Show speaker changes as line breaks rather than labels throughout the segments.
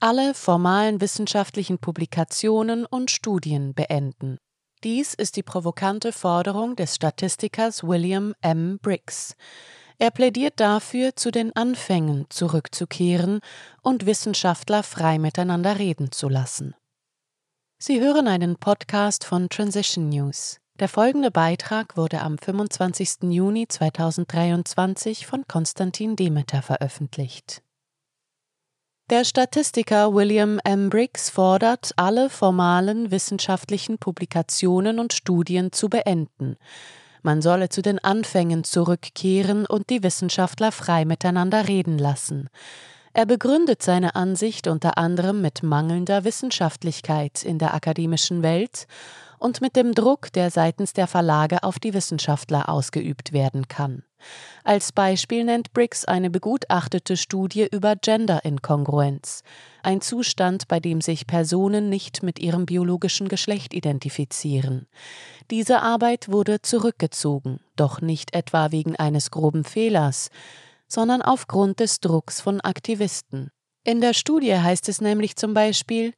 alle formalen wissenschaftlichen Publikationen und Studien beenden. Dies ist die provokante Forderung des Statistikers William M. Briggs. Er plädiert dafür, zu den Anfängen zurückzukehren und Wissenschaftler frei miteinander reden zu lassen. Sie hören einen Podcast von Transition News. Der folgende Beitrag wurde am 25. Juni 2023 von Konstantin Demeter veröffentlicht. Der Statistiker William M. Briggs fordert, alle formalen wissenschaftlichen Publikationen und Studien zu beenden. Man solle zu den Anfängen zurückkehren und die Wissenschaftler frei miteinander reden lassen. Er begründet seine Ansicht unter anderem mit mangelnder Wissenschaftlichkeit in der akademischen Welt und mit dem Druck, der seitens der Verlage auf die Wissenschaftler ausgeübt werden kann. Als Beispiel nennt Briggs eine begutachtete Studie über Gender-Inkongruenz, ein Zustand, bei dem sich Personen nicht mit ihrem biologischen Geschlecht identifizieren. Diese Arbeit wurde zurückgezogen, doch nicht etwa wegen eines groben Fehlers, sondern aufgrund des Drucks von Aktivisten. In der Studie heißt es nämlich zum Beispiel,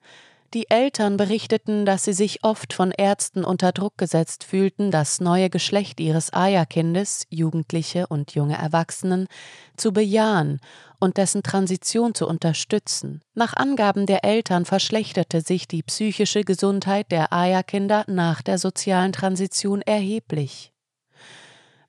die Eltern berichteten, dass sie sich oft von Ärzten unter Druck gesetzt fühlten, das neue Geschlecht ihres Eierkindes, Jugendliche und junge Erwachsenen, zu bejahen und dessen Transition zu unterstützen. Nach Angaben der Eltern verschlechterte sich die psychische Gesundheit der Eierkinder nach der sozialen Transition erheblich.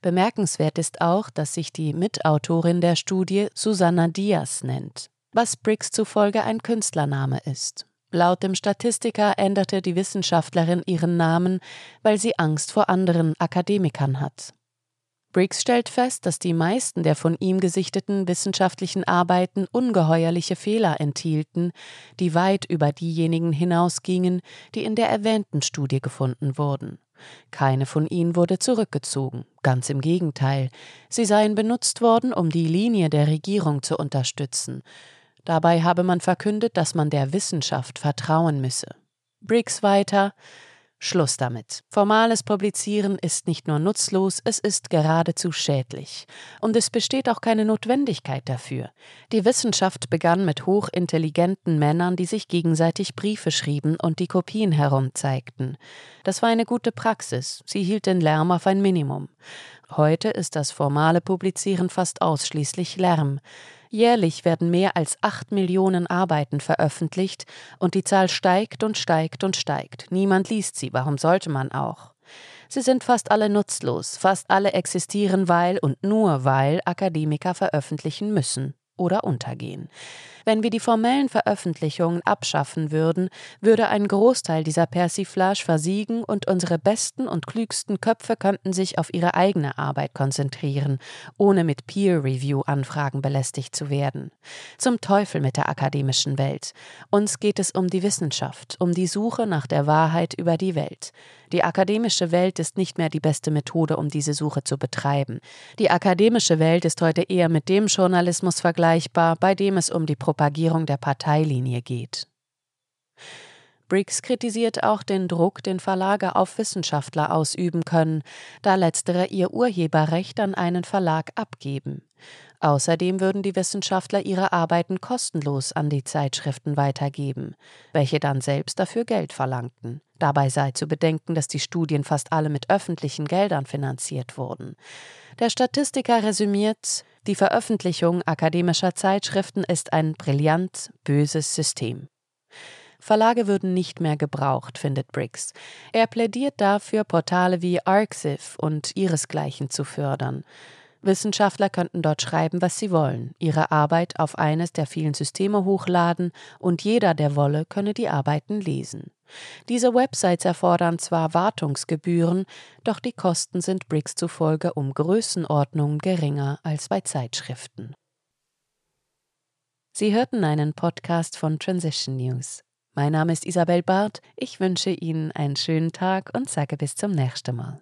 Bemerkenswert ist auch, dass sich die Mitautorin der Studie Susanna Diaz nennt, was Briggs zufolge ein Künstlername ist. Laut dem Statistiker änderte die Wissenschaftlerin ihren Namen, weil sie Angst vor anderen Akademikern hat. Briggs stellt fest, dass die meisten der von ihm gesichteten wissenschaftlichen Arbeiten ungeheuerliche Fehler enthielten, die weit über diejenigen hinausgingen, die in der erwähnten Studie gefunden wurden. Keine von ihnen wurde zurückgezogen, ganz im Gegenteil, sie seien benutzt worden, um die Linie der Regierung zu unterstützen, Dabei habe man verkündet, dass man der Wissenschaft vertrauen müsse. Briggs weiter Schluss damit. Formales Publizieren ist nicht nur nutzlos, es ist geradezu schädlich. Und es besteht auch keine Notwendigkeit dafür. Die Wissenschaft begann mit hochintelligenten Männern, die sich gegenseitig Briefe schrieben und die Kopien herumzeigten. Das war eine gute Praxis, sie hielt den Lärm auf ein Minimum. Heute ist das formale Publizieren fast ausschließlich Lärm. Jährlich werden mehr als acht Millionen Arbeiten veröffentlicht und die Zahl steigt und steigt und steigt. Niemand liest sie, warum sollte man auch? Sie sind fast alle nutzlos, fast alle existieren, weil und nur weil Akademiker veröffentlichen müssen oder untergehen. Wenn wir die formellen Veröffentlichungen abschaffen würden, würde ein Großteil dieser Persiflage versiegen und unsere besten und klügsten Köpfe könnten sich auf ihre eigene Arbeit konzentrieren, ohne mit Peer-Review-Anfragen belästigt zu werden. Zum Teufel mit der akademischen Welt. Uns geht es um die Wissenschaft, um die Suche nach der Wahrheit über die Welt. Die akademische Welt ist nicht mehr die beste Methode, um diese Suche zu betreiben. Die akademische Welt ist heute eher mit dem Journalismus vergleichbar, bei dem es um die Propagierung der Parteilinie geht. Briggs kritisiert auch den Druck, den Verlage auf Wissenschaftler ausüben können, da letztere ihr Urheberrecht an einen Verlag abgeben. Außerdem würden die Wissenschaftler ihre Arbeiten kostenlos an die Zeitschriften weitergeben, welche dann selbst dafür Geld verlangten. Dabei sei zu bedenken, dass die Studien fast alle mit öffentlichen Geldern finanziert wurden. Der Statistiker resümiert, die Veröffentlichung akademischer Zeitschriften ist ein brillant böses System. Verlage würden nicht mehr gebraucht, findet Briggs. Er plädiert dafür, Portale wie Arxiv und ihresgleichen zu fördern. Wissenschaftler könnten dort schreiben, was sie wollen, ihre Arbeit auf eines der vielen Systeme hochladen und jeder, der wolle, könne die Arbeiten lesen. Diese Websites erfordern zwar Wartungsgebühren, doch die Kosten sind Briggs zufolge um Größenordnungen geringer als bei Zeitschriften. Sie hörten einen Podcast von Transition News. Mein Name ist Isabel Barth. Ich wünsche Ihnen einen schönen Tag und sage bis zum nächsten Mal.